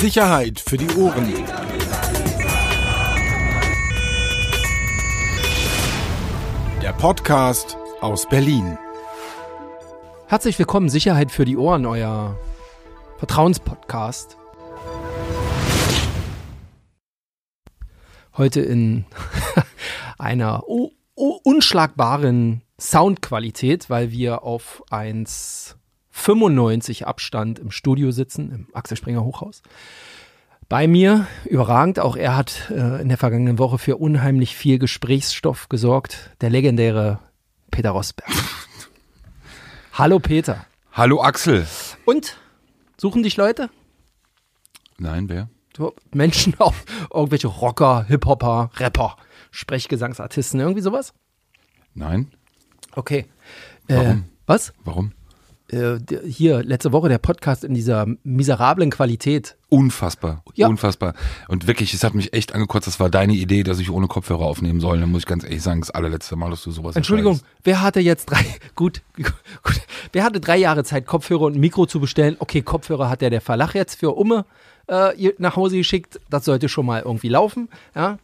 Sicherheit für die Ohren. Der Podcast aus Berlin. Herzlich willkommen, Sicherheit für die Ohren, euer Vertrauenspodcast. Heute in einer unschlagbaren Soundqualität, weil wir auf 1,95 Abstand im Studio sitzen, im Axel Springer Hochhaus. Bei mir, überragend, auch er hat äh, in der vergangenen Woche für unheimlich viel Gesprächsstoff gesorgt, der legendäre Peter Rosberg. Hallo Peter. Hallo Axel. Und? Suchen dich Leute? Nein, wer? Menschen, auch irgendwelche Rocker, Hip-Hopper, Rapper, Sprechgesangsartisten, irgendwie sowas? Nein. Okay. Warum? Äh, was? Warum? Äh, hier, letzte Woche der Podcast in dieser miserablen Qualität. Unfassbar. Ja. Unfassbar. Und wirklich, es hat mich echt angekotzt, das war deine Idee, dass ich ohne Kopfhörer aufnehmen soll. Dann muss ich ganz ehrlich sagen, das allerletzte Mal, dass du sowas Entschuldigung, wer hatte jetzt drei, gut, gut, wer hatte drei Jahre Zeit, Kopfhörer und Mikro zu bestellen? Okay, Kopfhörer hat der der Verlach jetzt für Umme äh, nach Hause geschickt. Das sollte schon mal irgendwie laufen, ja.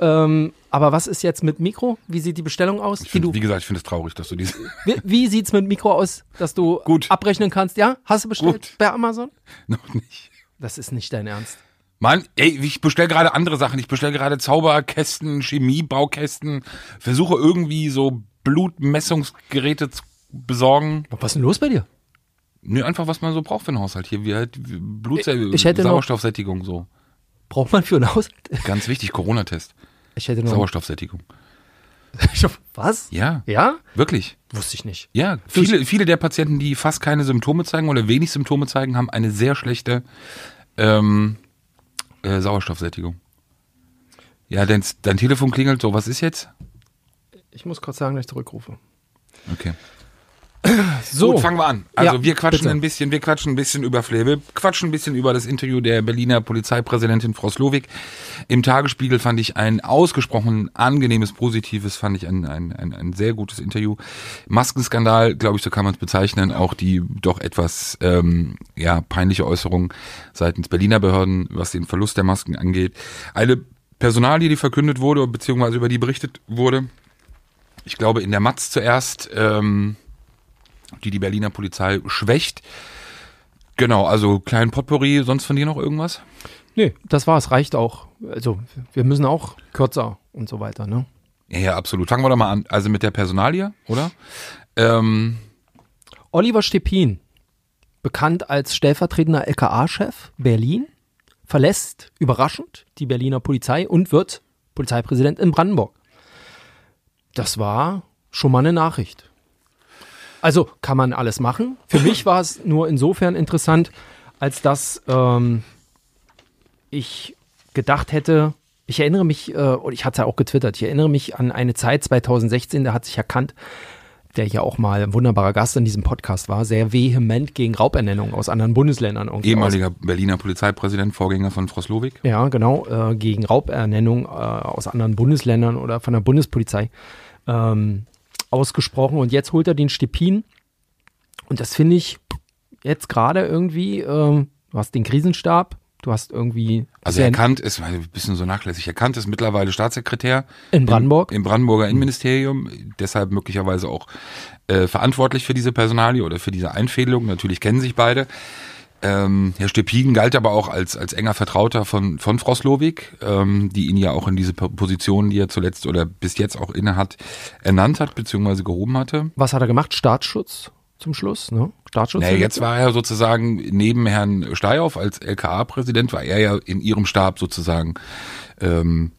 Ähm, aber was ist jetzt mit Mikro? Wie sieht die Bestellung aus? Die find, du, wie gesagt, ich finde es traurig, dass du diese. wie, wie sieht's mit Mikro aus, dass du Gut. abrechnen kannst? Ja? Hast du bestellt Gut. bei Amazon? noch nicht. Das ist nicht dein Ernst. Mann, ey, ich bestelle gerade andere Sachen. Ich bestelle gerade Zauberkästen, Chemiebaukästen, versuche irgendwie so Blutmessungsgeräte zu besorgen. Was ist denn los bei dir? Nö, einfach was man so braucht für einen Haushalt hier, wie halt Blut, Ich hätte noch- Sauerstoffsättigung so. Braucht man für ein Haushalt? Ganz wichtig, Corona-Test. Ich hätte noch. Sauerstoffsättigung. Was? Ja, Ja? wirklich. Wusste ich nicht. Ja, viele, viele der Patienten, die fast keine Symptome zeigen oder wenig Symptome zeigen, haben eine sehr schlechte ähm, äh, Sauerstoffsättigung. Ja, dein, dein Telefon klingelt so, was ist jetzt? Ich muss kurz sagen, dass ich zurückrufe. Okay. So, Gut, fangen wir an. Also Ja, wir quatschen bitte. ein bisschen, wir quatschen ein bisschen über Flair. Wir quatschen ein bisschen über das Interview der Berliner Polizeipräsidentin Frau Slowik. Im Tagesspiegel fand ich ein ausgesprochen angenehmes, positives, fand ich ein, ein, ein, ein sehr gutes Interview. Maskenskandal, glaube ich, so kann man es bezeichnen. Auch die doch etwas ähm, ja, peinliche Äußerung seitens Berliner Behörden, was den Verlust der Masken angeht. Eine Personalie, die verkündet wurde, beziehungsweise über die berichtet wurde. Ich glaube, in der Matz zuerst, ähm, die die Berliner Polizei schwächt. Genau, also kleinen Potpourri, sonst von dir noch irgendwas? nee, das war's, reicht auch. Also, wir müssen auch kürzer und so weiter, ne? Ja, ja, absolut. Fangen wir doch mal an. Also mit der Personalie, oder? Ähm, Oliver Stepin, bekannt als stellvertretender LKA-Chef Berlin, verlässt überraschend die Berliner Polizei und wird Polizeipräsident in Brandenburg. Das war schon mal eine Nachricht. Also kann man alles machen. Für mich war es nur insofern interessant, als dass ähm, ich gedacht hätte, ich erinnere mich, äh, und ich hatte es ja auch getwittert, ich erinnere mich an eine Zeit 2016, da hat sich erkannt, der ja auch mal ein wunderbarer Gast in diesem Podcast war, sehr vehement gegen Raubernennung aus anderen Bundesländern. ehemaliger Berliner Polizeipräsident, Vorgänger von Frau Slowik. Aus, ja, genau, äh, gegen Raubernennung äh, aus anderen Bundesländern oder von der Bundespolizei ähm, ausgesprochen. Und jetzt holt er den Stepin. Und das finde ich jetzt gerade irgendwie, ähm, du hast den Krisenstab, du hast irgendwie Also erkannt ist, ein bisschen so nachlässig, erkannt ist mittlerweile Staatssekretär in Brandenburg. Im, im Brandenburger Innenministerium, deshalb möglicherweise auch äh, verantwortlich für diese Personalie oder für diese Einfädelung. Natürlich kennen sich beide. Ähm, Herr Stepin galt aber auch als, als enger Vertrauter von, von Frau Slowik, ähm, die ihn ja auch in diese Po- Position, die er zuletzt oder bis jetzt auch inne hat, ernannt hat, beziehungsweise gehoben hatte. Was hat er gemacht? Staatsschutz zum Schluss, ne? Staatsschutz. Naja, jetzt war er sozusagen neben Herrn Steyhoff als LKA-Präsident, war er ja in ihrem Stab sozusagen ähm,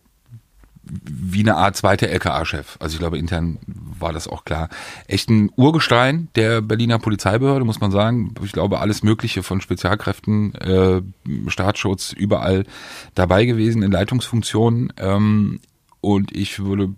wie eine Art zweiter LKA-Chef. Also ich glaube, intern war das auch klar. Echt ein Urgestein der Berliner Polizeibehörde, muss man sagen. Ich glaube, alles Mögliche von Spezialkräften, äh, Staatsschutz, überall dabei gewesen in Leitungsfunktionen. Ähm, und ich würde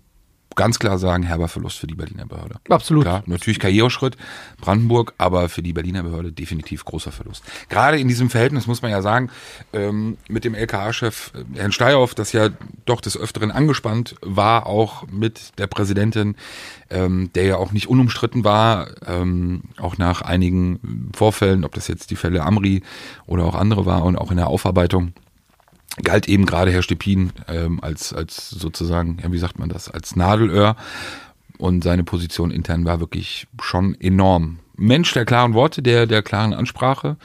ganz klar sagen, herber Verlust für die Berliner Behörde. Absolut. Klar, natürlich Karriereschritt, Brandenburg, aber für die Berliner Behörde definitiv großer Verlust. Gerade in diesem Verhältnis muss man ja sagen, ähm, mit dem LKA-Chef äh, Herrn Steyhoff, das ja doch des Öfteren angespannt war, auch mit der Präsidentin, ähm, der ja auch nicht unumstritten war, ähm, auch nach einigen Vorfällen, ob das jetzt die Fälle Amri oder auch andere war und auch in der Aufarbeitung galt eben gerade Herr Stepin ähm, als, als sozusagen, ja, wie sagt man das, als Nadelöhr. Und seine Position intern war wirklich schon enorm. Mensch der klaren Worte, der, der klaren Ansprache,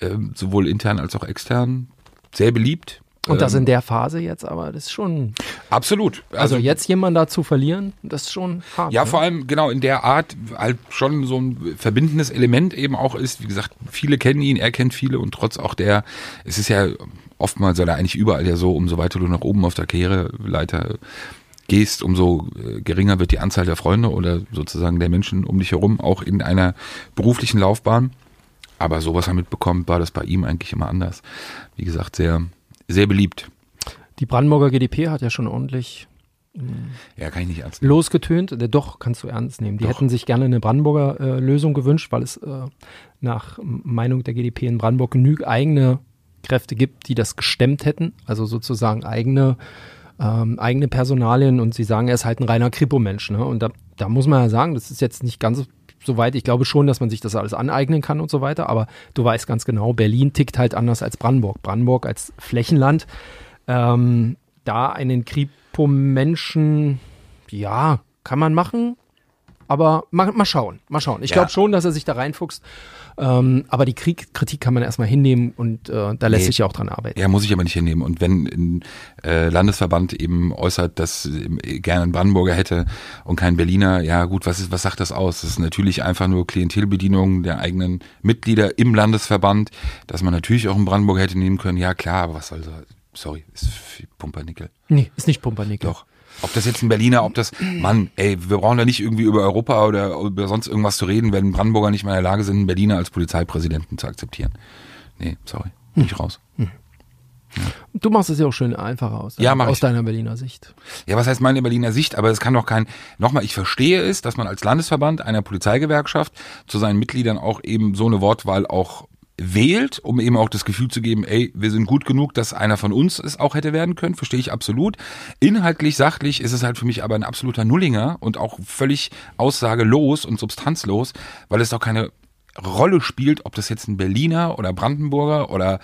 ähm, sowohl intern als auch extern. Sehr beliebt. Und das Ähm, in der Phase jetzt, aber das ist schon. Absolut. Also, jetzt jemanden da zu verlieren, das ist schon hart. Ja, ne? vor allem genau in der Art halt schon so ein verbindendes Element eben auch ist. Wie gesagt, viele kennen ihn, er kennt viele und trotz auch der, es ist ja oftmals oder eigentlich überall ja so, umso weiter du nach oben auf der Karriereleiter gehst, umso äh, geringer wird die Anzahl der Freunde oder sozusagen der Menschen um dich herum, auch in einer beruflichen Laufbahn. Aber so was er mitbekommt, war das bei ihm eigentlich immer anders. Wie gesagt, sehr, sehr beliebt. Die Brandenburger GdP hat ja schon ordentlich Ja, kann ich nicht ernst nehmen. losgetönt. Äh, Doch, kannst du ernst nehmen. Die Doch. hätten sich gerne eine Brandenburger äh, Lösung gewünscht, weil es äh, nach Meinung der GdP in Brandenburg genug eigene Kräfte gibt, die das gestemmt hätten. Also sozusagen eigene, ähm, eigene Personalien. Und sie sagen, er ist halt ein reiner Kripo-Mensch. Ne? Und da, da muss man ja sagen, das ist jetzt nicht ganz so weit. Ich glaube schon, dass man sich das alles aneignen kann und so weiter. Aber du weißt ganz genau, Berlin tickt halt anders als Brandenburg. Brandenburg als Flächenland. Ähm, da einen Kripo-Menschen, ja, kann man machen, aber mal, mal schauen, mal schauen. Ich Ja. glaube schon, dass er sich da reinfuchst, ähm, aber die Krieg, Kritik kann man erstmal hinnehmen und äh, da lässt Nee. sich ja auch dran arbeiten. Ja, muss ich aber nicht hinnehmen. Und wenn ein äh, Landesverband eben äußert, dass ähm, gerne ein Brandenburger hätte und kein Berliner, ja gut, was ist, was sagt das aus? Das ist natürlich einfach nur Klientelbedienung der eigenen Mitglieder im Landesverband, dass man natürlich auch einen Brandenburger hätte nehmen können. Ja klar, aber was soll so, sorry, ist Pumpernickel. Nee, ist nicht Pumpernickel. Doch. Ob das jetzt ein Berliner, ob das, Mann, ey, wir brauchen da nicht irgendwie über Europa oder über sonst irgendwas zu reden, wenn Brandenburger nicht mal in der Lage sind, einen Berliner als Polizeipräsidenten zu akzeptieren. Nee, sorry, bin ich raus. Du machst es ja auch schön einfacher aus, Ja, mach aus ich. deiner Berliner Sicht. Ja, was heißt meine Berliner Sicht? Aber es kann doch kein, nochmal, ich verstehe es, dass man als Landesverband einer Polizeigewerkschaft zu seinen Mitgliedern auch eben so eine Wortwahl auch wählt, um eben auch das Gefühl zu geben, ey, wir sind gut genug, dass einer von uns es auch hätte werden können, verstehe ich absolut. Inhaltlich, sachlich ist es halt für mich aber ein absoluter Nullinger und auch völlig aussagelos und substanzlos, weil es doch keine Rolle spielt, ob das jetzt ein Berliner oder Brandenburger oder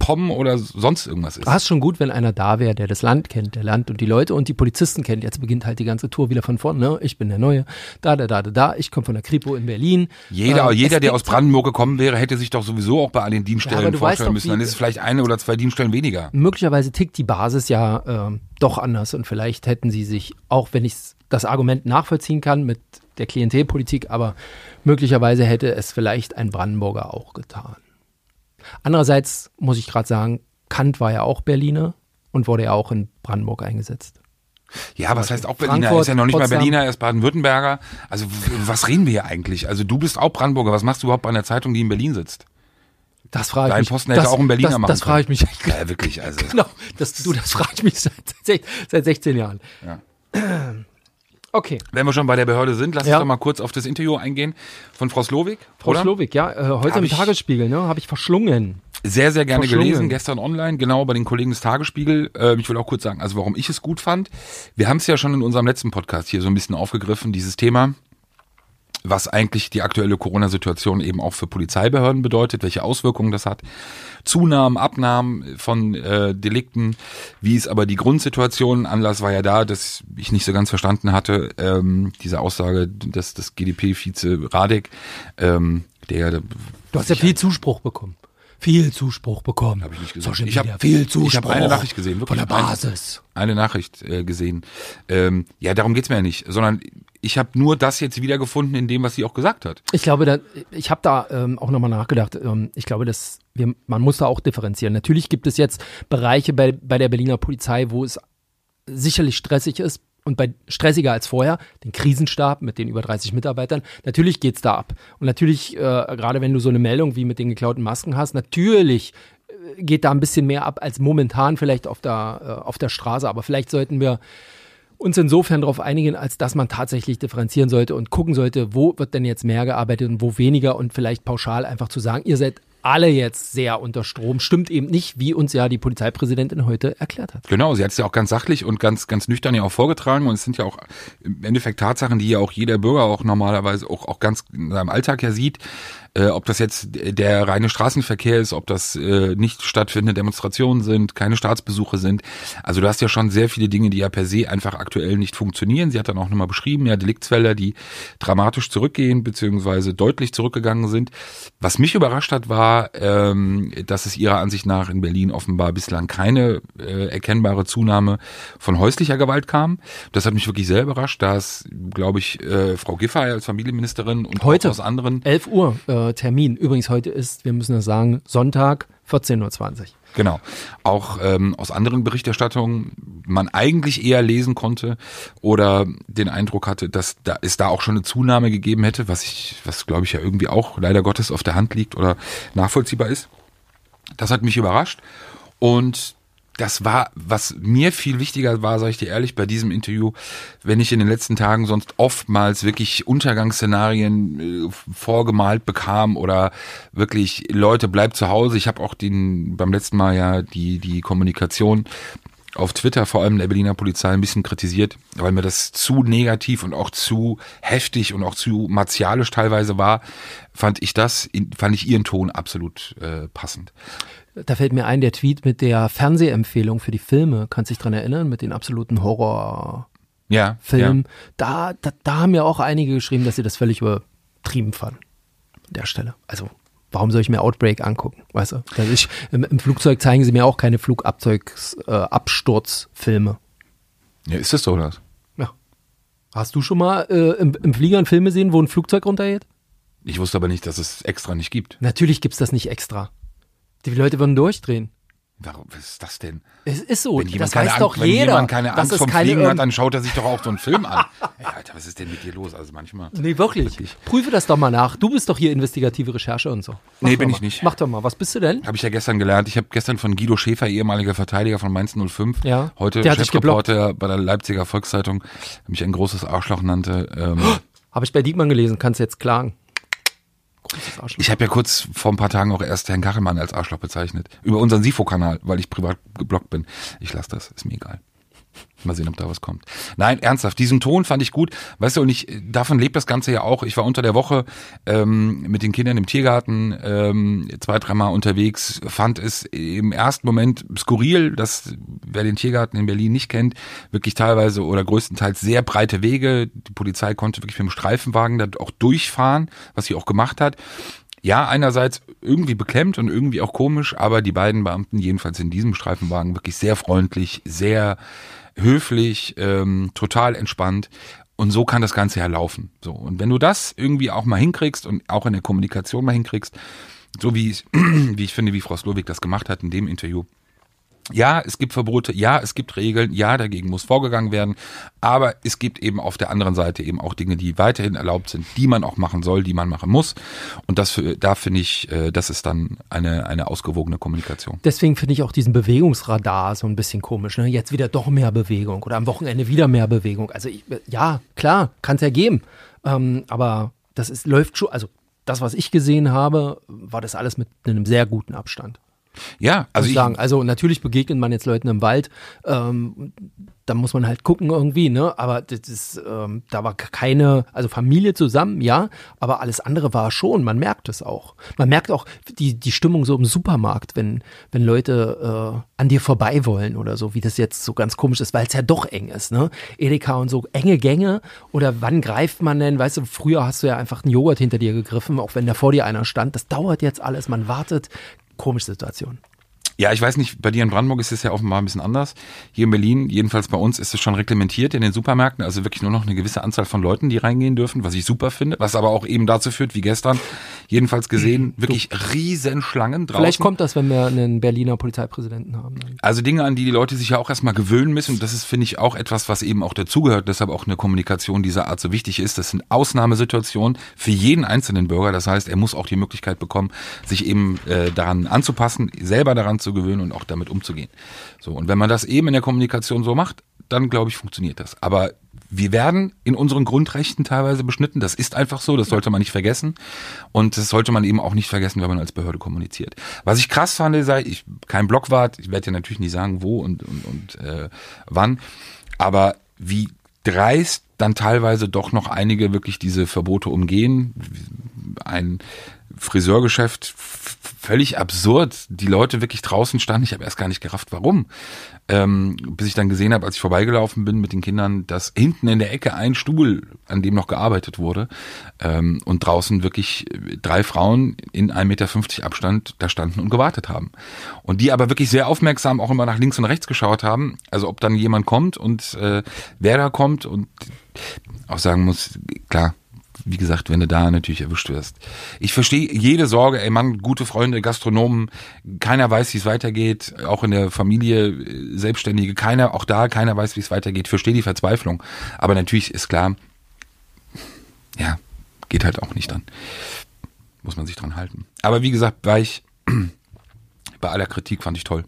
MacPom oder sonst irgendwas ist. Hast schon gut, wenn einer da wäre, der das Land kennt, der Land und die Leute und die Polizisten kennt. Jetzt beginnt halt die ganze Tour wieder von vorne. Ne? Ich bin der Neue, da, da, da, da, da. Ich komme von der Kripo in Berlin. Jeder, Ähm, jeder der aus Brandenburg gekommen wäre, hätte sich doch sowieso auch bei allen Ja, Dienststellen weißt vorstellen doch, müssen. Dann ist es vielleicht eine oder zwei Dienststellen weniger. möglicherweise tickt die Basis ja ähm, doch anders und vielleicht hätten sie sich, auch wenn ich das Argument nachvollziehen kann mit der Klientelpolitik, aber möglicherweise hätte es vielleicht ein Brandenburger auch getan. Andererseits muss ich gerade sagen, Kant war ja auch Berliner und wurde ja auch in Brandenburg eingesetzt. Ja, was heißt auch Berliner? Frankfurt, ist ja noch nicht Potsdam. mal Berliner, er ist Baden-Württemberger. Also was reden wir hier eigentlich? Also du bist auch Brandenburger. Was machst du überhaupt bei einer Zeitung, die in Berlin sitzt? Das frage ich Dein mich. Posten hätte das, auch ein Berliner das, machen Das frage ich mich. Ja, wirklich. Also Genau, das, du, das frage ich mich seit, seit, seit 16 Jahren. Ja. Okay. wenn wir schon bei der Behörde sind, lass Ja. uns doch mal kurz auf das Interview eingehen von Frau Slowik. Frau oder? Slowik, ja, äh, heute Hab im ich- Tagesspiegel, ne, habe ich verschlungen. Sehr, sehr gerne gelesen, gestern online, genau bei den Kollegen des Tagesspiegel. Äh, ich will auch kurz sagen, also warum ich es gut fand. Wir haben es ja schon in unserem letzten Podcast hier so ein bisschen aufgegriffen, dieses Thema, was eigentlich die aktuelle Corona-Situation eben auch für Polizeibehörden bedeutet, welche Auswirkungen das hat. Zunahmen, Abnahmen von äh, Delikten, wie ist aber die Grundsituation. Anlass war ja da, dass ich nicht so ganz verstanden hatte, ähm, diese Aussage, dass das GDP-Vize Radek, ähm, der Du hast ja viel Zuspruch bekommen. Viel Zuspruch bekommen. Hab ich nicht gesehen. Social Ich hab- viel ich Zuspruch. hab eine Nachricht gesehen, Von wirklich der eine. Basis. eine Nachricht äh, gesehen. Ähm, ja, darum geht's mir ja nicht, sondern ich habe nur das jetzt wiedergefunden in dem, was sie auch gesagt hat. Ich glaube, da, ich habe da ähm, auch nochmal nachgedacht. Ähm, ich glaube, dass wir, man muss da auch differenzieren. Natürlich gibt es jetzt Bereiche bei, bei der Berliner Polizei, wo es sicherlich stressig ist und bei stressiger als vorher, den Krisenstab mit den über 30 Mitarbeitern, natürlich geht's da ab. Und natürlich, äh, gerade wenn du so eine Meldung wie mit den geklauten Masken hast, natürlich äh, geht da ein bisschen mehr ab als momentan vielleicht auf der, äh, auf der Straße. Aber vielleicht sollten wir uns insofern darauf einigen, als dass man tatsächlich differenzieren sollte und gucken sollte, wo wird denn jetzt mehr gearbeitet und wo weniger und vielleicht pauschal einfach zu sagen, ihr seid alle jetzt sehr unter Strom, stimmt eben nicht, wie uns ja die Polizeipräsidentin heute erklärt hat. Genau, sie hat es ja auch ganz sachlich und ganz, ganz nüchtern ja auch vorgetragen. Und es sind ja auch im Endeffekt Tatsachen, die ja auch jeder Bürger auch normalerweise auch, auch ganz in seinem Alltag ja sieht äh, ob das jetzt der reine Straßenverkehr ist, ob das äh, nicht stattfindende Demonstrationen sind, keine Staatsbesuche sind. Also du hast ja schon sehr viele Dinge, die ja per se einfach aktuell nicht funktionieren. Sie hat dann auch nochmal beschrieben, ja, Deliktsfelder, die dramatisch zurückgehen, beziehungsweise deutlich zurückgegangen sind. Was mich überrascht hat, war, ähm, dass es ihrer Ansicht nach in Berlin offenbar bislang keine äh, erkennbare Zunahme von häuslicher Gewalt kam. Das hat mich wirklich sehr überrascht, da es, glaube ich, äh, Frau Giffey als Familienministerin und Heute, aus anderen 11 Uhr äh, Termin. Übrigens, heute ist, wir müssen das sagen, Sonntag, 14.20 Uhr. Genau. Auch ähm, aus anderen Berichterstattungen man eigentlich eher lesen konnte oder den Eindruck hatte, dass da es da auch schon eine Zunahme gegeben hätte, was ich, was glaube ich ja irgendwie auch leider Gottes auf der Hand liegt oder nachvollziehbar ist. Das hat mich überrascht und das war, was mir viel wichtiger war, sage ich dir ehrlich, bei diesem Interview, wenn ich in den letzten Tagen sonst oftmals wirklich Untergangsszenarien äh, vorgemalt bekam oder wirklich Leute bleibt zu Hause. Ich habe auch den beim letzten Mal ja die die Kommunikation auf Twitter vor allem der Berliner Polizei ein bisschen kritisiert, weil mir das zu negativ und auch zu heftig und auch zu martialisch teilweise war, fand ich das, fand ich ihren Ton absolut äh, passend. Da fällt mir ein, der Tweet mit der Fernsehempfehlung für die Filme. Kannst du dich dran erinnern? Mit den absoluten Horrorfilmen. Ja, ja. Da, da, da haben ja auch einige geschrieben, dass sie das völlig übertrieben fanden. An der Stelle. Also, warum soll ich mir Outbreak angucken? Weißt du? Also ich, im, im, Flugzeug zeigen sie mir auch keine Flugabsturzfilme. Äh, ja, ist das so das? Ja. Hast du schon mal äh, im, im Flieger einen Film gesehen, wo ein Flugzeug runtergeht? Ich wusste aber nicht, dass es extra nicht gibt. Natürlich gibt es das nicht extra. Die Leute würden durchdrehen. Warum was ist das denn? Es ist so. Wenn jemand das weiß keine, doch wenn jeder. jemand keine Angst vom keine Fliegen hat, dann schaut er sich doch auch so einen Film an. Ey, Alter, was ist denn mit dir los? Also manchmal. Nee, wirklich. wirklich. Prüfe das doch mal nach. Du bist doch hier investigative Recherche und so. Mach nee, bin mal. ich nicht. Mach doch mal. Was bist du denn? Habe ich ja gestern gelernt. Ich habe gestern von Guido Schäfer, ehemaliger Verteidiger von Mainz 05, ja, heute Chefreporter bei der Leipziger Volkszeitung, mich ein großes Arschloch nannte. Ähm, habe ich bei Diekmann gelesen. Kannst jetzt klagen. Ich habe ja kurz vor ein paar Tagen auch erst Herrn Kachelmann als Arschloch bezeichnet. Über unseren Sifo-Kanal, weil ich privat geblockt bin. Ich lasse das, ist mir egal. Mal sehen, ob da was kommt. Nein, ernsthaft, diesen Ton fand ich gut. Weißt du, und ich, davon lebt das Ganze ja auch. Ich war unter der Woche ähm, mit den Kindern im Tiergarten ähm, zwei, dreimal unterwegs, fand es im ersten Moment skurril, dass, wer den Tiergarten in Berlin nicht kennt, wirklich teilweise oder größtenteils sehr breite Wege. Die Polizei konnte wirklich mit dem Streifenwagen da auch durchfahren, was sie auch gemacht hat ja, einerseits irgendwie beklemmt und irgendwie auch komisch, aber die beiden Beamten, jedenfalls in diesem Streifenwagen, wirklich sehr freundlich, sehr höflich, ähm, total entspannt. Und so kann das Ganze ja laufen. So. Und wenn du das irgendwie auch mal hinkriegst und auch in der Kommunikation mal hinkriegst, so wie ich, wie ich finde, wie Frau Slowik das gemacht hat in dem Interview, ja, es gibt Verbote, ja, es gibt Regeln, ja, dagegen muss vorgegangen werden, aber es gibt eben auf der anderen Seite eben auch Dinge, die weiterhin erlaubt sind, die man auch machen soll, die man machen muss. Und das für, da finde ich, äh, das ist dann eine, eine ausgewogene Kommunikation. Deswegen finde ich auch diesen Bewegungsradar so ein bisschen komisch. Ne? Jetzt wieder doch mehr Bewegung oder am Wochenende wieder mehr Bewegung. Also ich, ja, klar, kann es ja geben. Ähm, aber das ist, läuft schon, also das, was ich gesehen habe, war das alles mit einem sehr guten Abstand. Ja, also ich sagen. Also natürlich begegnet man jetzt Leuten im Wald, ähm, da muss man halt gucken irgendwie, ne? Aber das ist, ähm, da war keine, also Familie zusammen, ja, aber alles andere war schon. Man merkt es auch. Man merkt auch die die Stimmung so im Supermarkt, wenn wenn Leute äh, an dir vorbei wollen oder so, wie das jetzt so ganz komisch ist, weil es ja doch eng ist, ne? Edeka und so enge Gänge oder wann greift man denn? Weißt du, früher hast du ja einfach einen Joghurt hinter dir gegriffen, auch wenn da vor dir einer stand. Das dauert jetzt alles. Man wartet komische Situation. Ja, ich weiß nicht, bei dir in Brandenburg ist es ja offenbar ein bisschen anders. Hier in Berlin, jedenfalls bei uns, ist es schon reglementiert in den Supermärkten, also wirklich nur noch eine gewisse Anzahl von Leuten, die reingehen dürfen, was ich super finde, was aber auch eben dazu führt, wie gestern, jedenfalls gesehen, wirklich du. Riesenschlangen draußen. Vielleicht kommt das, wenn wir einen Berliner Polizeipräsidenten haben. Also Dinge, an die die Leute sich ja auch erstmal gewöhnen müssen. Und das ist, finde ich, auch etwas, was eben auch dazugehört, deshalb auch eine Kommunikation dieser Art so wichtig ist. Das sind Ausnahmesituationen für jeden einzelnen Bürger. Das heißt, er muss auch die Möglichkeit bekommen, sich eben äh, daran anzupassen, selber daran zu gewöhnen und auch damit umzugehen. So, und wenn man das eben in der Kommunikation so macht, dann glaube ich, funktioniert das. Aber wir werden in unseren Grundrechten teilweise beschnitten. Das ist einfach so, das sollte man nicht vergessen. Und das sollte man eben auch nicht vergessen, wenn man als Behörde kommuniziert. Was ich krass fand, sei, ich kein Blockwart, ich werde ja natürlich nicht sagen, wo und, und, und äh, wann, aber wie dreist dann teilweise doch noch einige wirklich diese Verbote umgehen. Ein Friseurgeschäft völlig absurd. Die Leute wirklich draußen standen. Ich habe erst gar nicht gerafft, warum. Ähm, bis ich dann gesehen habe, als ich vorbeigelaufen bin mit den Kindern, dass hinten in der Ecke ein Stuhl, an dem noch gearbeitet wurde, ähm, und draußen wirklich drei Frauen in 1,50 Meter Abstand da standen und gewartet haben. Und die aber wirklich sehr aufmerksam auch immer nach links und rechts geschaut haben. Also ob dann jemand kommt und äh, wer da kommt und auch sagen muss, klar, wie gesagt, wenn du da natürlich erwischt wirst. Ich verstehe jede Sorge, ey Mann, gute Freunde, Gastronomen, keiner weiß, wie es weitergeht, auch in der Familie, äh, Selbstständige, keiner, auch da, keiner weiß, wie es weitergeht. Ich verstehe die Verzweiflung. Aber natürlich ist klar, ja, geht halt auch nicht dann. Muss man sich dran halten. Aber wie gesagt, war ich bei aller Kritik fand ich toll.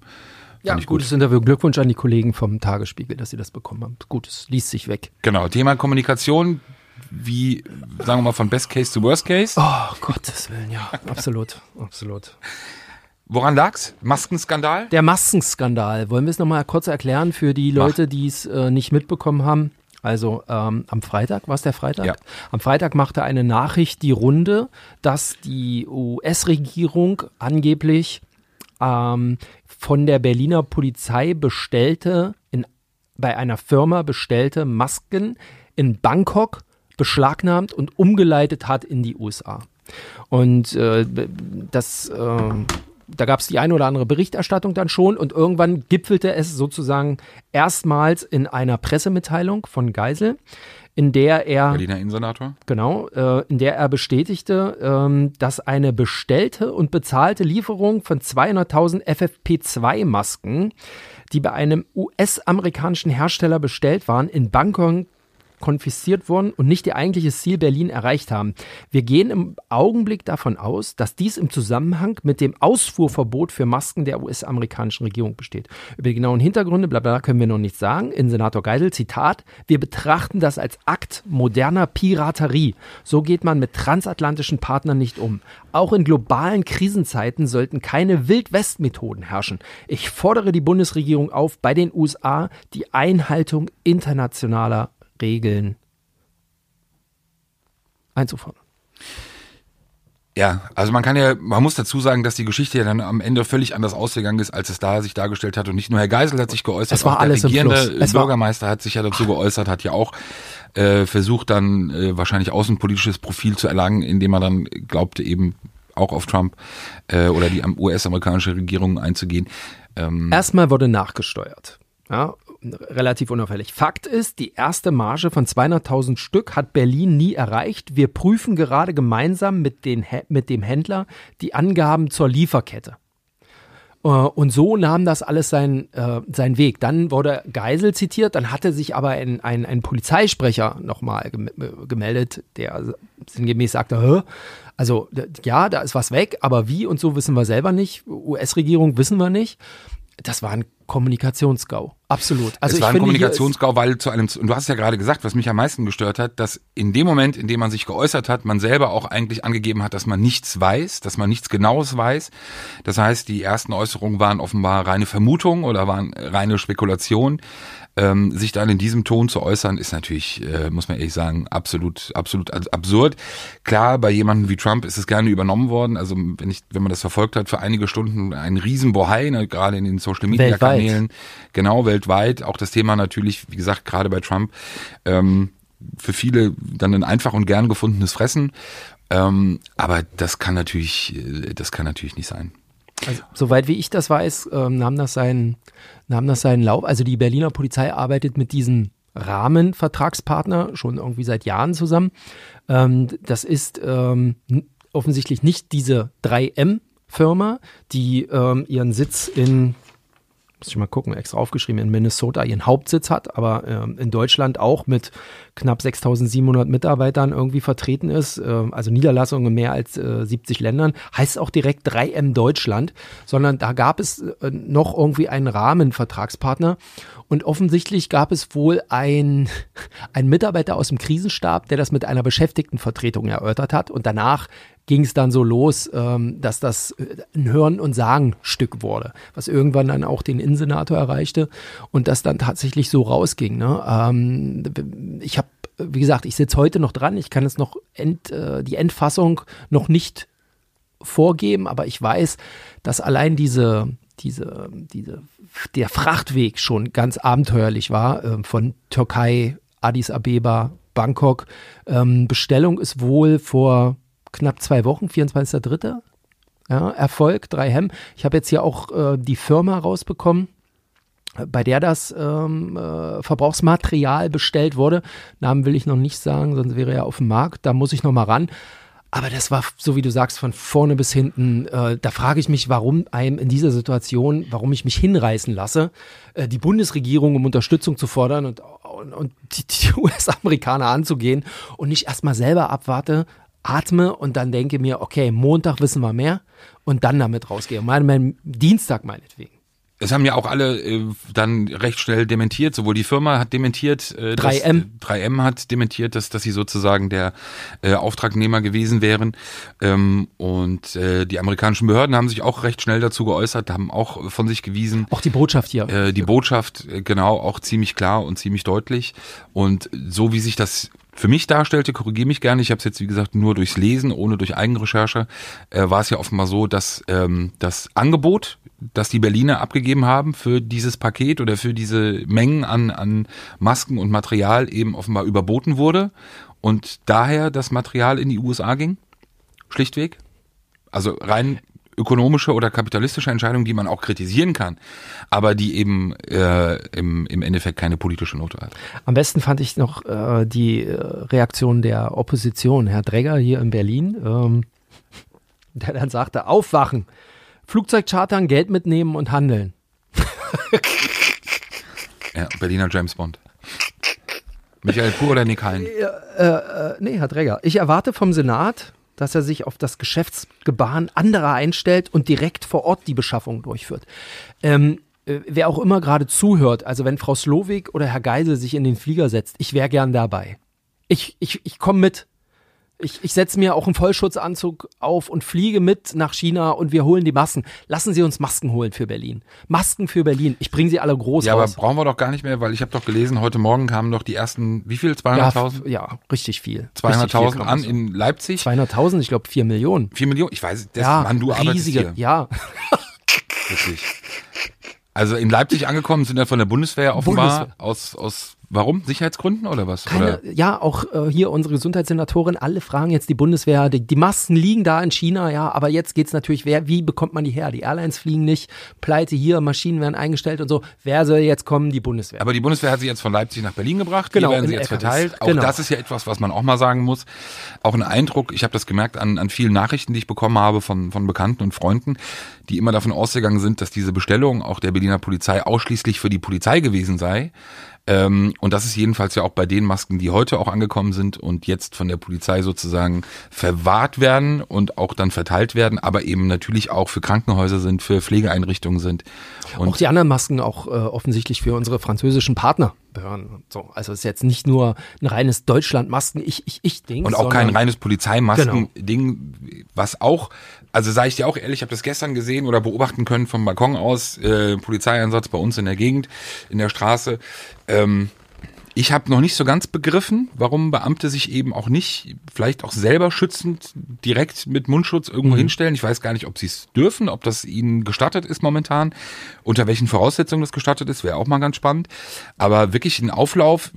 Ja, ich gutes Interview. Glückwunsch an die Kollegen vom Tagesspiegel, dass sie das bekommen haben. Gut, es liest sich weg. Genau, Thema Kommunikation, wie, sagen wir mal, von Best Case zu Worst Case. Oh, Gottes Willen, ja, absolut, absolut. Woran lag's? Maskenskandal? Der Maskenskandal. Wollen wir es nochmal kurz erklären für die Leute, die es äh, nicht mitbekommen haben? Also ähm, am Freitag, war es der Freitag? Ja. Am Freitag machte eine Nachricht die Runde, dass die US-Regierung angeblich ähm, von der Berliner Polizei bestellte, in, bei einer Firma bestellte Masken in Bangkok beschlagnahmt und umgeleitet hat in die USA. Und äh, das, äh, da gab es die eine oder andere Berichterstattung dann schon und irgendwann gipfelte es sozusagen erstmals in einer Pressemitteilung von Geisel, in der er Berliner Innensenator? Genau, äh, in der er bestätigte, ähm, dass eine bestellte und bezahlte Lieferung von 200.000 FFP2-Masken, die bei einem US-amerikanischen Hersteller bestellt waren, in Bangkok konfisziert wurden und nicht ihr eigentliches Ziel Berlin erreicht haben. Wir gehen im Augenblick davon aus, dass dies im Zusammenhang mit dem Ausfuhrverbot für Masken der US-amerikanischen Regierung besteht. Über die genauen Hintergründe, bla bla, können wir noch nicht sagen. In Senator Geisel, Zitat, wir betrachten das als Akt moderner Piraterie. So geht man mit transatlantischen Partnern nicht um. Auch in globalen Krisenzeiten sollten keine Wild-West-Methoden herrschen. Ich fordere die Bundesregierung auf, bei den USA die Einhaltung internationaler Regeln einzufordern. Ja, also man kann ja, man muss dazu sagen, dass die Geschichte ja dann am Ende völlig anders ausgegangen ist, als es da sich dargestellt hat. Und nicht nur Herr Geisel hat sich geäußert, Es war auch alles der regierende Es Bürgermeister hat sich ja dazu geäußert, hat ja auch äh, versucht dann äh, wahrscheinlich außenpolitisches Profil zu erlangen, indem er dann glaubte eben auch auf Trump äh, oder die am- US-amerikanische Regierung einzugehen. Ähm, Erstmal wurde nachgesteuert. Ja, relativ unauffällig. Fakt ist, die erste Marge von 200.000 Stück hat Berlin nie erreicht. Wir prüfen gerade gemeinsam mit, den, mit dem Händler die Angaben zur Lieferkette. Äh, Und so nahm das alles seinen, äh, seinen Weg. Dann wurde Geisel zitiert, dann hatte sich aber ein, ein, ein Polizeisprecher nochmal äh, gemeldet, der sinngemäß sagte, Hä? also ja, da ist was weg, aber wie und so wissen wir selber nicht. US-Regierung wissen wir nicht. Das war ein Kommunikationsgau. Absolut. Also es ich war ein Kommunikationsgau, weil zu einem, und du hast ja gerade gesagt, was mich am meisten gestört hat, dass in dem Moment, in dem man sich geäußert hat, man selber auch eigentlich angegeben hat, dass man nichts weiß, dass man nichts Genaues weiß. Das heißt, die ersten Äußerungen waren offenbar reine Vermutung oder waren reine Spekulation. Ähm, sich dann in diesem Ton zu äußern, ist natürlich, äh, muss man ehrlich sagen, absolut, absolut absurd. Klar, bei jemandem wie Trump ist es gerne übernommen worden. Also wenn ich, wenn man das verfolgt hat, für einige Stunden ein Riesenbohai, ne, gerade in den Social Media Weltweit. Kanälen, genau weltweit. Auch das Thema natürlich, wie gesagt, gerade bei Trump, ähm, für viele dann ein einfach und gern gefundenes Fressen. Ähm, aber das kann natürlich, äh, das kann natürlich nicht sein. Also, soweit wie ich das weiß, ähm, nahm, das seinen, nahm das seinen Lauf. Also die Berliner Polizei arbeitet mit diesem Rahmenvertragspartner schon irgendwie seit Jahren zusammen. Ähm, das ist ähm, offensichtlich nicht diese 3M-Firma, die ähm, ihren Sitz in muss ich mal gucken, extra aufgeschrieben, in Minnesota ihren Hauptsitz hat, aber ähm, in Deutschland auch mit knapp 6700 Mitarbeitern irgendwie vertreten ist, äh, also Niederlassungen in mehr als äh, 70 Ländern, heißt auch direkt 3M Deutschland, sondern da gab es äh, noch irgendwie einen Rahmenvertragspartner. Und offensichtlich gab es wohl ein, ein Mitarbeiter aus dem Krisenstab, der das mit einer Beschäftigtenvertretung erörtert hat. Und danach ging es dann so los, ähm, dass das äh, ein Hören- und Sagen-Stück wurde, was irgendwann dann auch den Innensenator erreichte und das dann tatsächlich so rausging. Ne? Ähm, ich habe, wie gesagt, ich sitze heute noch dran, ich kann es noch, end, äh, die Endfassung noch nicht vorgeben, aber ich weiß, dass allein diese, diese, diese, der Frachtweg schon ganz abenteuerlich war, äh, von Türkei, Addis Abeba, Bangkok. Ähm, Bestellung ist wohl vor knapp zwei Wochen, 24.3. Ja, Erfolg, 3M. Ich habe jetzt hier auch äh, die Firma rausbekommen, bei der das ähm, äh, Verbrauchsmaterial bestellt wurde. Namen will ich noch nicht sagen, sonst wäre er auf dem Markt. Da muss ich noch mal ran. Aber das war, so wie du sagst, von vorne bis hinten. Äh, da frage ich mich, warum einem in dieser Situation, warum ich mich hinreißen lasse, äh, die Bundesregierung um Unterstützung zu fordern und, und, und die, die US-Amerikaner anzugehen und nicht erstmal selber abwarte, atme und dann denke mir, okay, Montag wissen wir mehr und dann damit rausgehe. Mein, mein Dienstag meinetwegen. Es haben ja auch alle äh, dann recht schnell dementiert, sowohl die Firma hat dementiert, äh, 3M. Dass, 3M hat dementiert, dass, dass sie sozusagen der äh, Auftragnehmer gewesen wären. Ähm, und äh, die amerikanischen Behörden haben sich auch recht schnell dazu geäußert, haben auch von sich gewiesen. Auch die Botschaft hier. Äh, die Botschaft, äh, genau, auch ziemlich klar und ziemlich deutlich. Und so wie sich das für mich darstellte, korrigiere mich gerne, ich habe es jetzt wie gesagt nur durchs Lesen, ohne durch Eigenrecherche, äh, war es ja offenbar so, dass ähm, das Angebot, das die Berliner abgegeben haben für dieses Paket oder für diese Mengen an, an Masken und Material eben offenbar überboten wurde und daher das Material in die USA ging, schlichtweg. Also rein ökonomische oder kapitalistische Entscheidung, die man auch kritisieren kann, aber die eben äh, im, im Endeffekt keine politische Note hat. Am besten fand ich noch äh, die äh, Reaktion der Opposition, Herr Dregger hier in Berlin, ähm, der dann sagte, aufwachen, Flugzeug chartern, Geld mitnehmen und handeln. ja, Berliner James Bond. Michael Pur oder Nick Hein? Äh, äh, nee, Herr Dregger. Ich erwarte vom Senat, dass er sich auf das Geschäftsgebaren anderer einstellt und direkt vor Ort die Beschaffung durchführt. Ähm, äh, wer auch immer gerade zuhört, also wenn Frau Slowik oder Herr Geisel sich in den Flieger setzt, ich wäre gern dabei. Ich, ich, ich komme mit. Ich, ich setze mir auch einen Vollschutzanzug auf und fliege mit nach China und wir holen die Masken. Lassen Sie uns Masken holen für Berlin. Masken für Berlin. Ich bringe sie alle groß Ja, raus. aber brauchen wir doch gar nicht mehr, weil ich habe doch gelesen, heute Morgen kamen doch die ersten, wie viel? 200.000? ja, ja, richtig viel. Richtig viel 200.000 kann man an in Leipzig. 200.000, ich glaube 4 Millionen. 4 Millionen, ich weiß, das, ja, Mann, du arbeitest riesige, hier. ja. Wirklich. Also in Leipzig angekommen sind ja von der Bundeswehr offenbar Bundeswehr. aus, aus, warum? Sicherheitsgründen oder was? Keine, oder? ja, auch äh, hier unsere Gesundheitssenatorin, alle fragen jetzt die Bundeswehr, die, die Masken liegen da in China, ja, aber jetzt geht's natürlich, wer, wie bekommt man die her? Die Airlines fliegen nicht, Pleite hier, Maschinen werden eingestellt und so. Wer soll jetzt kommen? Die Bundeswehr. Aber die Bundeswehr hat sie jetzt von Leipzig nach Berlin gebracht. Genau, Hier werden sie jetzt LKWs. verteilt. Auch Genau. das ist ja etwas, was man auch mal sagen muss. Auch ein Eindruck, ich habe das gemerkt an, an vielen Nachrichten, die ich bekommen habe von, von Bekannten und Freunden, die immer davon ausgegangen sind, dass diese Bestellung auch der Berliner Polizei ausschließlich für die Polizei gewesen sei. Ähm, und das ist jedenfalls ja auch bei den Masken, die heute auch angekommen sind und jetzt von der Polizei sozusagen verwahrt werden und auch dann verteilt werden, aber eben natürlich auch für Krankenhäuser sind, für Pflegeeinrichtungen sind. Und auch die anderen Masken auch äh, offensichtlich für unsere französischen Partner gehören. und So, also es ist jetzt nicht nur ein reines Deutschland-Masken, ich, ich, ich Ding. Und auch kein reines Polizeimasken-Ding, was auch, also sage ich dir auch ehrlich, ich habe das gestern gesehen oder beobachten können vom Balkon aus, äh, Polizeieinsatz bei uns in der Gegend, in der Straße. Ähm, ich habe noch nicht so ganz begriffen, warum Beamte sich eben auch nicht, vielleicht auch selber schützend direkt mit Mundschutz irgendwo hinstellen. Ich weiß gar nicht, ob sie es dürfen, ob das ihnen gestattet ist momentan, unter welchen Voraussetzungen das gestattet ist, wäre auch mal ganz spannend. Aber wirklich ein Auflauf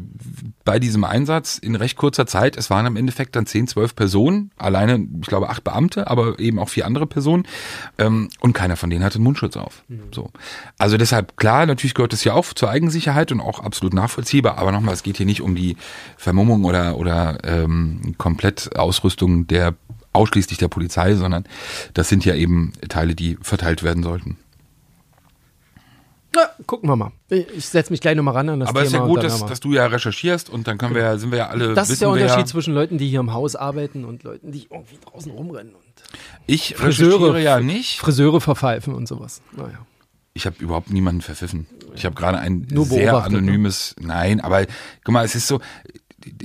bei diesem Einsatz in recht kurzer Zeit. Es waren im Endeffekt dann 10, 12 Personen, alleine, ich glaube, acht Beamte, aber eben auch vier andere Personen. Ähm, und keiner von denen hatte einen Mundschutz auf. So. Also deshalb, klar, natürlich gehört es ja auch zur Eigensicherheit und auch absolut nachvollziehbar, aber nochmal, es geht hier nicht um die Vermummung oder, oder ähm, Komplettausrüstung der ausschließlich der Polizei, sondern das sind ja eben Teile, die verteilt werden sollten. Ja, gucken wir mal. Ich setze mich gleich nochmal ran an das Aber es Thema. ist ja gut, dass, wir- dass du ja recherchierst und dann können wir ja, sind wir ja alle. das ist der wir Unterschied ja, zwischen Leuten, die hier im Haus arbeiten und Leuten, die irgendwie draußen rumrennen und Ich Friseure- recherchiere ja nicht. Friseure verpfeifen und sowas. Naja. Ich habe überhaupt niemanden verpfiffen. Ich habe gerade ein sehr ne? anonymes, nein, aber guck mal, es ist so,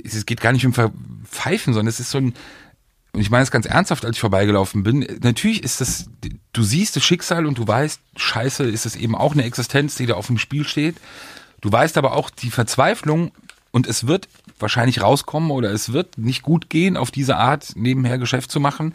es geht gar nicht um Verpfeifen, sondern es ist so ein, und ich meine es ganz ernsthaft, als ich vorbeigelaufen bin, natürlich ist das, du siehst das Schicksal und du weißt, scheiße, ist es eben auch eine Existenz, die da auf dem Spiel steht. Du weißt aber auch die Verzweiflung und es wird wahrscheinlich rauskommen oder es wird nicht gut gehen, auf diese Art nebenher Geschäft zu machen.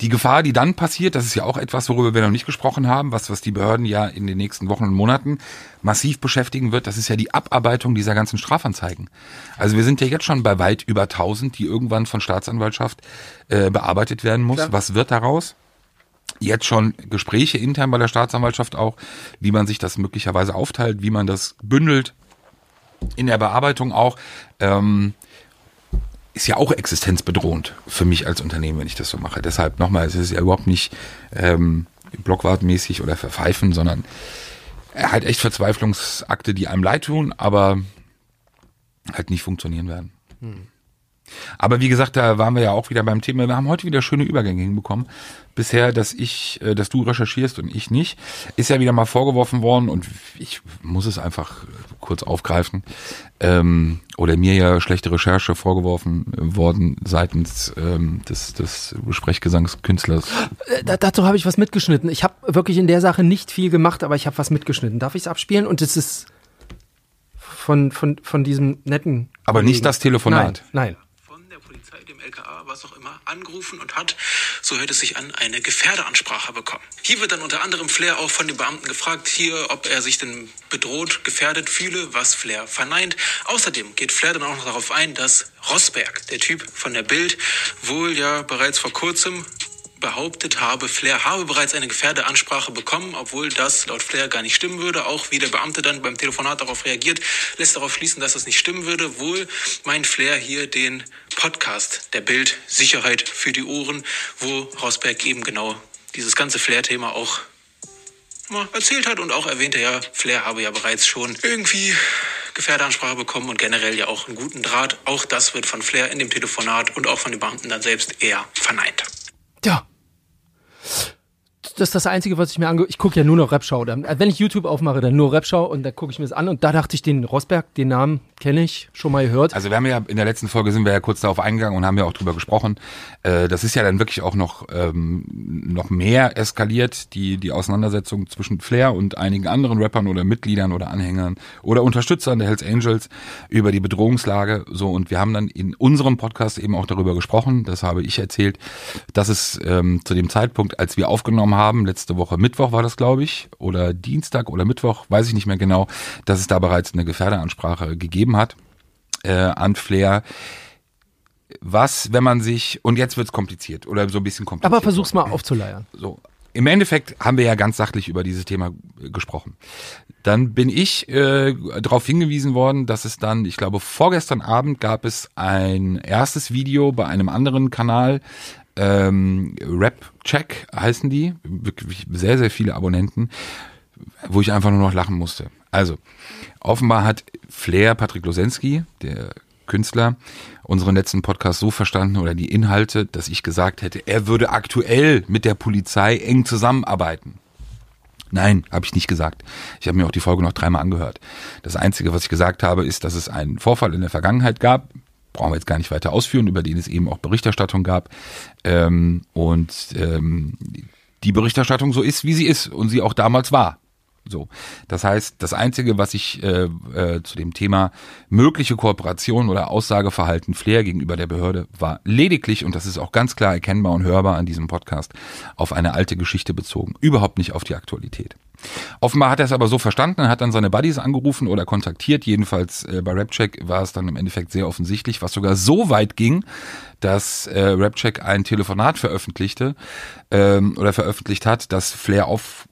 Die Gefahr, die dann passiert, das ist ja auch etwas, worüber wir noch nicht gesprochen haben, was, was die Behörden ja in den nächsten Wochen und Monaten massiv beschäftigen wird, das ist ja die Abarbeitung dieser ganzen Strafanzeigen. Also wir sind ja jetzt schon bei weit über 1000, die irgendwann von Staatsanwaltschaft äh, bearbeitet werden muss. Was wird daraus? Jetzt schon Gespräche intern bei der Staatsanwaltschaft auch, wie man sich das möglicherweise aufteilt, wie man das bündelt. In der Bearbeitung auch. Ähm, ist ja auch existenzbedrohend für mich als Unternehmen, wenn ich das so mache. Deshalb nochmal, es ist ja überhaupt nicht ähm, blockwartmäßig oder verpfeifen, sondern halt echt Verzweiflungsakte, die einem leid tun, aber halt nicht funktionieren werden. Aber wie gesagt, da waren wir ja auch wieder beim Thema. Wir haben heute wieder schöne Übergänge hinbekommen. Bisher, dass ich, äh, dass du recherchierst und ich nicht, ist ja wieder mal vorgeworfen worden und ich muss es einfach kurz aufgreifen. Ähm, oder mir ja schlechte Recherche vorgeworfen worden seitens ähm, des, des Sprechgesangskünstlers. Äh, da- dazu habe ich was mitgeschnitten. Ich habe wirklich in der Sache nicht viel gemacht, aber ich habe was mitgeschnitten. Darf ich es abspielen? Und es ist von, von, von diesem netten. Aber nicht das Telefonat. Nein, nein. von der Polizei, dem LKA, was auch immer, angerufen und hat, so hört es sich an, eine Gefährderansprache bekommen. Hier wird dann unter anderem Flair auch von den Beamten gefragt, hier, ob er sich denn bedroht, gefährdet fühle, was Flair verneint. Außerdem geht Flair dann auch noch darauf ein, dass Rosberg, der Typ von der Bild, wohl ja bereits vor kurzem behauptet habe, Flair habe bereits eine Gefährdeansprache bekommen, obwohl das laut Flair gar nicht stimmen würde. Auch wie der Beamte dann beim Telefonat darauf reagiert, lässt darauf schließen, dass das nicht stimmen würde. Wohl meint Flair hier den Podcast der Bild Sicherheit für die Ohren, wo Rosberg eben genau dieses ganze Flair-Thema auch mal erzählt hat und auch erwähnte, ja, Flair habe ja bereits schon irgendwie Gefährdeansprache bekommen und generell ja auch einen guten Draht. Auch das wird von Flair in dem Telefonat und auch von den Beamten dann selbst eher verneint. Tja. Das ist das Einzige, was ich mir ange... Ich gucke ja nur noch Rapschau. Dann, äh, wenn ich YouTube aufmache, dann nur Rapschau und da gucke ich mir das an. Und da dachte ich, den Rosberg, den Namen kenne ich, schon mal gehört. Also wir haben ja in der letzten Folge sind wir ja kurz darauf eingegangen und haben ja auch drüber gesprochen. Äh, das ist ja dann wirklich auch noch ähm, noch mehr eskaliert die die Auseinandersetzung zwischen Flair und einigen anderen Rappern oder Mitgliedern oder Anhängern oder Unterstützern der Hells Angels über die Bedrohungslage. So und wir haben dann in unserem Podcast eben auch darüber gesprochen. Das habe ich erzählt, dass es ähm, zu dem Zeitpunkt, als wir aufgenommen haben, letzte Woche Mittwoch war das glaube ich oder Dienstag oder Mittwoch, weiß ich nicht mehr genau, dass es da bereits eine Gefährdeansprache gegeben hat äh, an Flair. Was, wenn man sich, und jetzt wird's kompliziert oder so ein bisschen kompliziert. Aber versuch's mal aufzuleiern. So. Im Endeffekt haben wir ja ganz sachlich über dieses Thema äh, gesprochen. Dann bin ich äh, darauf hingewiesen worden, dass es dann, ich glaube, vorgestern Abend gab es ein erstes Video bei einem anderen Kanal, ähm, Rap Check heißen die, wirklich sehr, sehr viele Abonnenten, wo ich einfach nur noch lachen musste. Also, offenbar hat Flair Patrick Losensky, der Künstler, unseren letzten Podcast so verstanden oder die Inhalte, dass ich gesagt hätte, er würde aktuell mit der Polizei eng zusammenarbeiten. Nein, habe ich nicht gesagt. Ich habe mir auch die Folge noch dreimal angehört. Das Einzige, was ich gesagt habe, ist, dass es einen Vorfall in der Vergangenheit gab. Brauchen wir jetzt gar nicht weiter ausführen, über den es eben auch Berichterstattung gab. Ähm, und ähm, die Berichterstattung so ist, wie sie ist und sie auch damals war. So, das heißt, das Einzige, was ich äh, äh, zu dem Thema mögliche Kooperation oder Aussageverhalten Flair gegenüber der Behörde war lediglich, und das ist auch ganz klar erkennbar und hörbar an diesem Podcast, auf eine alte Geschichte bezogen, überhaupt nicht auf die Aktualität. Offenbar hat er es aber so verstanden, hat dann seine Buddies angerufen oder kontaktiert. Jedenfalls äh, bei Rapcheck war es dann im Endeffekt sehr offensichtlich, was sogar so weit ging, dass äh, Rapcheck ein Telefonat veröffentlichte ähm, oder veröffentlicht hat, dass Flair auf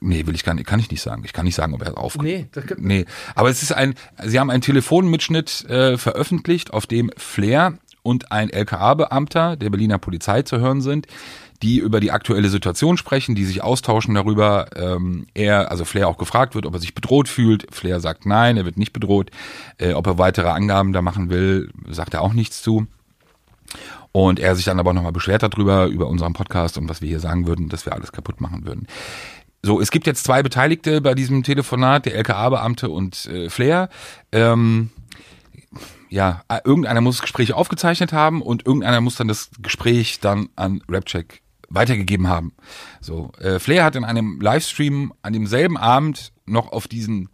Nee, will ich gar nicht, kann ich nicht sagen. Ich kann nicht sagen, ob er auf. Nee, das gibt- nee. Aber es ist ein, sie haben einen Telefonmitschnitt äh, veröffentlicht, auf dem Flair und ein LKA-Beamter der Berliner Polizei zu hören sind, die über die aktuelle Situation sprechen, die sich austauschen darüber. Ähm, er, also Flair auch gefragt wird, ob er sich bedroht fühlt. Flair sagt nein, er wird nicht bedroht. Äh, ob er weitere Angaben da machen will, sagt er auch nichts zu. Und er sich dann aber nochmal beschwert darüber, über unseren Podcast und was wir hier sagen würden, dass wir alles kaputt machen würden. So, es gibt jetzt zwei Beteiligte bei diesem Telefonat, der LKA-Beamte und äh, Flair. Ähm, ja, äh, irgendeiner muss das Gespräch aufgezeichnet haben und irgendeiner muss dann das Gespräch dann an Rapcheck weitergegeben haben. So, äh, Flair hat in einem Livestream an demselben Abend noch auf diesen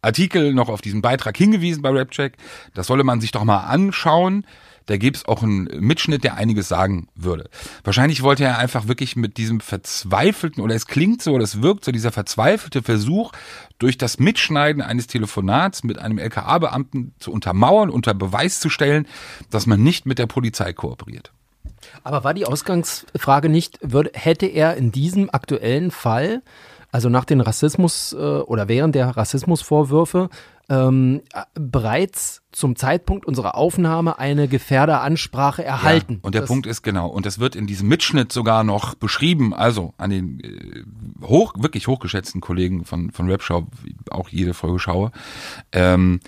Artikel, noch auf diesen Beitrag hingewiesen bei Rapcheck. Das solle man sich doch mal anschauen da gäbe es auch einen Mitschnitt, der einiges sagen würde. Wahrscheinlich wollte er einfach wirklich mit diesem verzweifelten, oder es klingt so, oder es wirkt so, dieser verzweifelte Versuch, durch das Mitschneiden eines Telefonats mit einem LKA-Beamten zu untermauern, unter Beweis zu stellen, dass man nicht mit der Polizei kooperiert. Aber war die Ausgangsfrage nicht, würde, hätte er in diesem aktuellen Fall, also nach den Rassismus äh, oder während der Rassismusvorwürfe, ähm, bereits zum Zeitpunkt unserer Aufnahme eine Gefährderansprache erhalten. Ja, und der das Punkt ist genau, und das wird in diesem Mitschnitt sogar noch beschrieben, also an den äh, hoch, wirklich hochgeschätzten Kollegen von, von Rapshow, auch jede Folge schaue, ähm,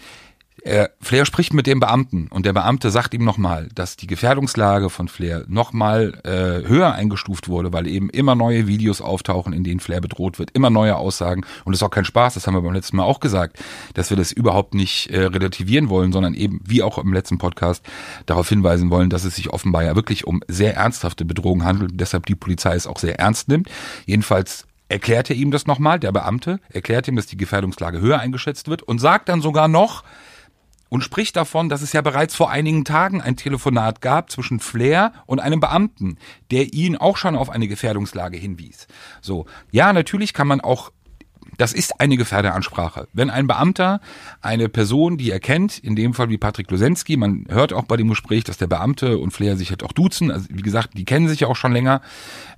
er, Flair spricht mit dem Beamten und der Beamte sagt ihm nochmal, dass die Gefährdungslage von Flair nochmal äh, höher eingestuft wurde, weil eben immer neue Videos auftauchen, in denen Flair bedroht wird, immer neue Aussagen. Und das ist auch kein Spaß, das haben wir beim letzten Mal auch gesagt, dass wir das überhaupt nicht äh, relativieren wollen, sondern eben, wie auch im letzten Podcast, darauf hinweisen wollen, dass es sich offenbar ja wirklich um sehr ernsthafte Bedrohungen handelt und deshalb die Polizei es auch sehr ernst nimmt. Jedenfalls erklärt er ihm das nochmal, der Beamte, erklärt ihm, dass die Gefährdungslage höher eingeschätzt wird und sagt dann sogar noch, und spricht davon, dass es ja bereits vor einigen Tagen ein Telefonat gab zwischen Flair und einem Beamten, der ihn auch schon auf eine Gefährdungslage hinwies. So, ja, natürlich kann man auch das ist eine Gefährderansprache. Wenn ein Beamter eine Person, die er kennt, in dem Fall wie Patrick Losensky, man hört auch bei dem Gespräch, dass der Beamte und Flair sich halt auch duzen, also wie gesagt, die kennen sich ja auch schon länger,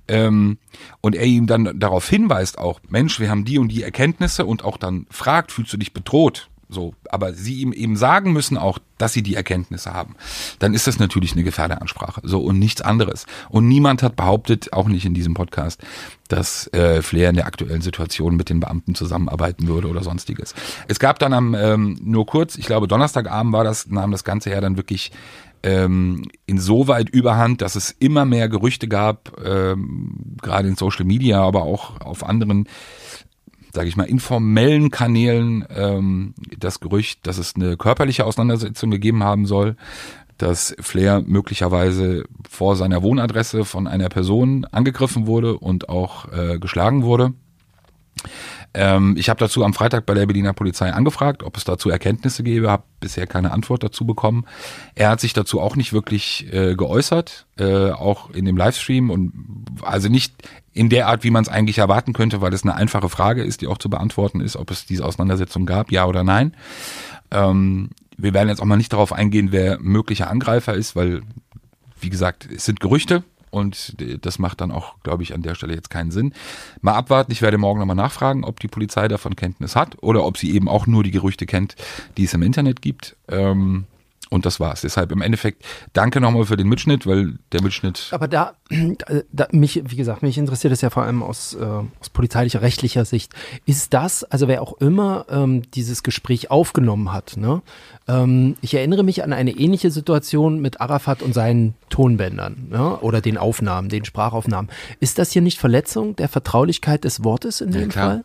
ähm, und er ihm dann darauf hinweist auch, Mensch, wir haben die und die Erkenntnisse und auch dann fragt, fühlst du dich bedroht? So, aber sie ihm eben sagen müssen auch, dass sie die Erkenntnisse haben. Dann ist das natürlich eine Gefährderansprache. So und nichts anderes. Und niemand hat behauptet, auch nicht in diesem Podcast, dass äh, Flair in der aktuellen Situation mit den Beamten zusammenarbeiten würde oder sonstiges. Es gab dann am ähm, nur kurz, ich glaube Donnerstagabend war das, nahm das Ganze ja dann wirklich ähm, insoweit überhand, dass es immer mehr Gerüchte gab, ähm, gerade in Social Media, aber auch auf anderen sage ich mal, informellen Kanälen ähm, das Gerücht, dass es eine körperliche Auseinandersetzung gegeben haben soll, dass Flair möglicherweise vor seiner Wohnadresse von einer Person angegriffen wurde und auch äh, geschlagen wurde. Ähm, ich habe dazu am Freitag bei der Berliner Polizei angefragt, ob es dazu Erkenntnisse gäbe, habe bisher keine Antwort dazu bekommen. Er hat sich dazu auch nicht wirklich äh, geäußert, äh, auch in dem Livestream und also nicht in der Art, wie man es eigentlich erwarten könnte, weil es eine einfache Frage ist, die auch zu beantworten ist, ob es diese Auseinandersetzung gab, ja oder nein. Ähm, wir werden jetzt auch mal nicht darauf eingehen, wer möglicher Angreifer ist, weil, wie gesagt, es sind Gerüchte und das macht dann auch, glaube ich, an der Stelle jetzt keinen Sinn. Mal abwarten, ich werde morgen nochmal nachfragen, ob die Polizei davon Kenntnis hat oder ob sie eben auch nur die Gerüchte kennt, die es im Internet gibt. Ähm, und das war's. Deshalb im Endeffekt danke nochmal für den Mitschnitt, weil der Mitschnitt. Aber da, da mich, wie gesagt, mich interessiert es ja vor allem aus, äh, aus polizeilicher, rechtlicher Sicht. Ist das, also wer auch immer ähm, dieses Gespräch aufgenommen hat, ne? Ähm, ich erinnere mich an eine ähnliche Situation mit Arafat und seinen Tonbändern ne? oder den Aufnahmen, den Sprachaufnahmen. Ist das hier nicht Verletzung der Vertraulichkeit des Wortes in Ja, dem klar. Fall?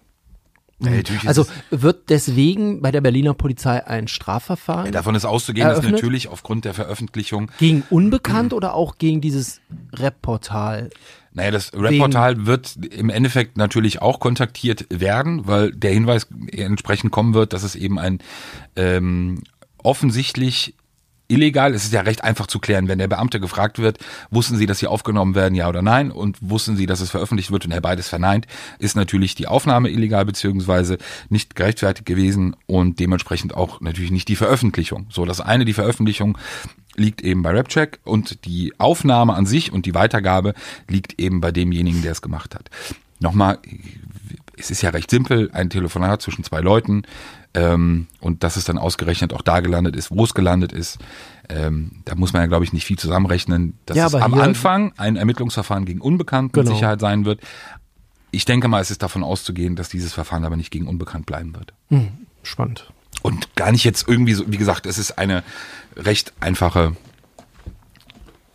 Ja, Also wird deswegen bei der Berliner Polizei ein Strafverfahren davon ist auszugehen, dass Eröffnet? natürlich aufgrund der Veröffentlichung gegen Unbekannt oder auch gegen dieses Rap-Portal? Naja, das Rap-Portal wird im Endeffekt natürlich auch kontaktiert werden, weil der Hinweis entsprechend kommen wird, dass es eben ein ähm, offensichtlich illegal, es ist ja recht einfach zu klären, wenn der Beamte gefragt wird, wussten Sie, dass Sie aufgenommen werden, ja oder nein, und wussten Sie, dass es veröffentlicht wird und er beides verneint, ist natürlich die Aufnahme illegal beziehungsweise nicht gerechtfertigt gewesen und dementsprechend auch natürlich nicht die Veröffentlichung. So, das eine, die Veröffentlichung liegt eben bei Rapcheck und die Aufnahme an sich und die Weitergabe liegt eben bei demjenigen, der es gemacht hat. Nochmal, es ist ja recht simpel, ein Telefonat zwischen zwei Leuten ähm, und dass es dann ausgerechnet auch da gelandet ist, wo es gelandet ist. Ähm, da muss man ja, glaube ich, nicht viel zusammenrechnen, dass Ja, es am Anfang ein Ermittlungsverfahren gegen Unbekannt mit Genau. Sicherheit sein wird. Ich denke mal, es ist davon auszugehen, dass dieses Verfahren aber nicht gegen Unbekannt bleiben wird. Spannend. Und gar nicht jetzt irgendwie so, wie gesagt, es ist eine recht einfache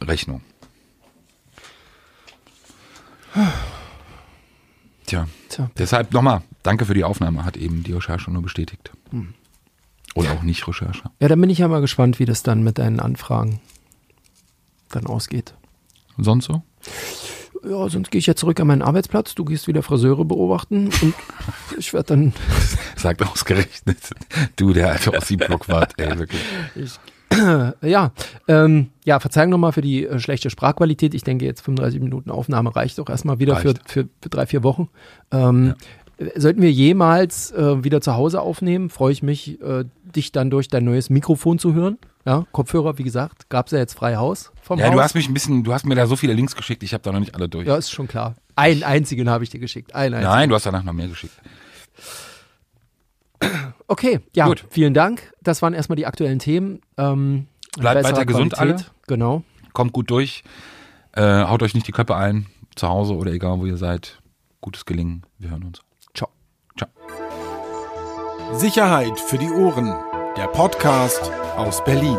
Rechnung. Tja, Tja. deshalb nochmal, danke für die Aufnahme, hat eben die Recherche nur bestätigt. Hm. Oder auch nicht Recherche. Ja, dann bin ich ja mal gespannt, wie das dann mit deinen Anfragen dann ausgeht. Und sonst so? Ja, sonst gehe ich ja zurück an meinen Arbeitsplatz. Du gehst wieder Friseure beobachten und ich werde dann Sagt ausgerechnet. Du, der alte Ossi-Blockwart, ey, wirklich. Ja, ähm, ja, Verzeihung nochmal für die äh, schlechte Sprachqualität. Ich denke, jetzt 35 Minuten Aufnahme reicht doch erstmal wieder für, für, für drei, vier Wochen. Ähm, äh, Sollten wir jemals äh, wieder zu Hause aufnehmen, freue ich mich, äh, dich dann durch dein neues Mikrofon zu hören. Ja, Kopfhörer, wie gesagt, gab es ja jetzt frei Haus vom Ja, Haus. du hast mich ein bisschen, du hast mir da so viele Links geschickt, ich habe da noch nicht alle durch. ja, ist schon klar. Einen einzigen habe ich dir geschickt. Einen einzigen. Nein, du hast danach noch mehr geschickt. Okay, ja, Gut. vielen Dank. Das waren erstmal die aktuellen Themen. Ähm, Bleibt weiter gesund Qualität. Genau. Kommt gut durch. Äh, haut euch nicht die Köpfe ein, zu Hause oder egal wo ihr seid. Gutes Gelingen. Wir hören uns. Ciao. Ciao. Sicherheit für die Ohren. Der Podcast aus Berlin.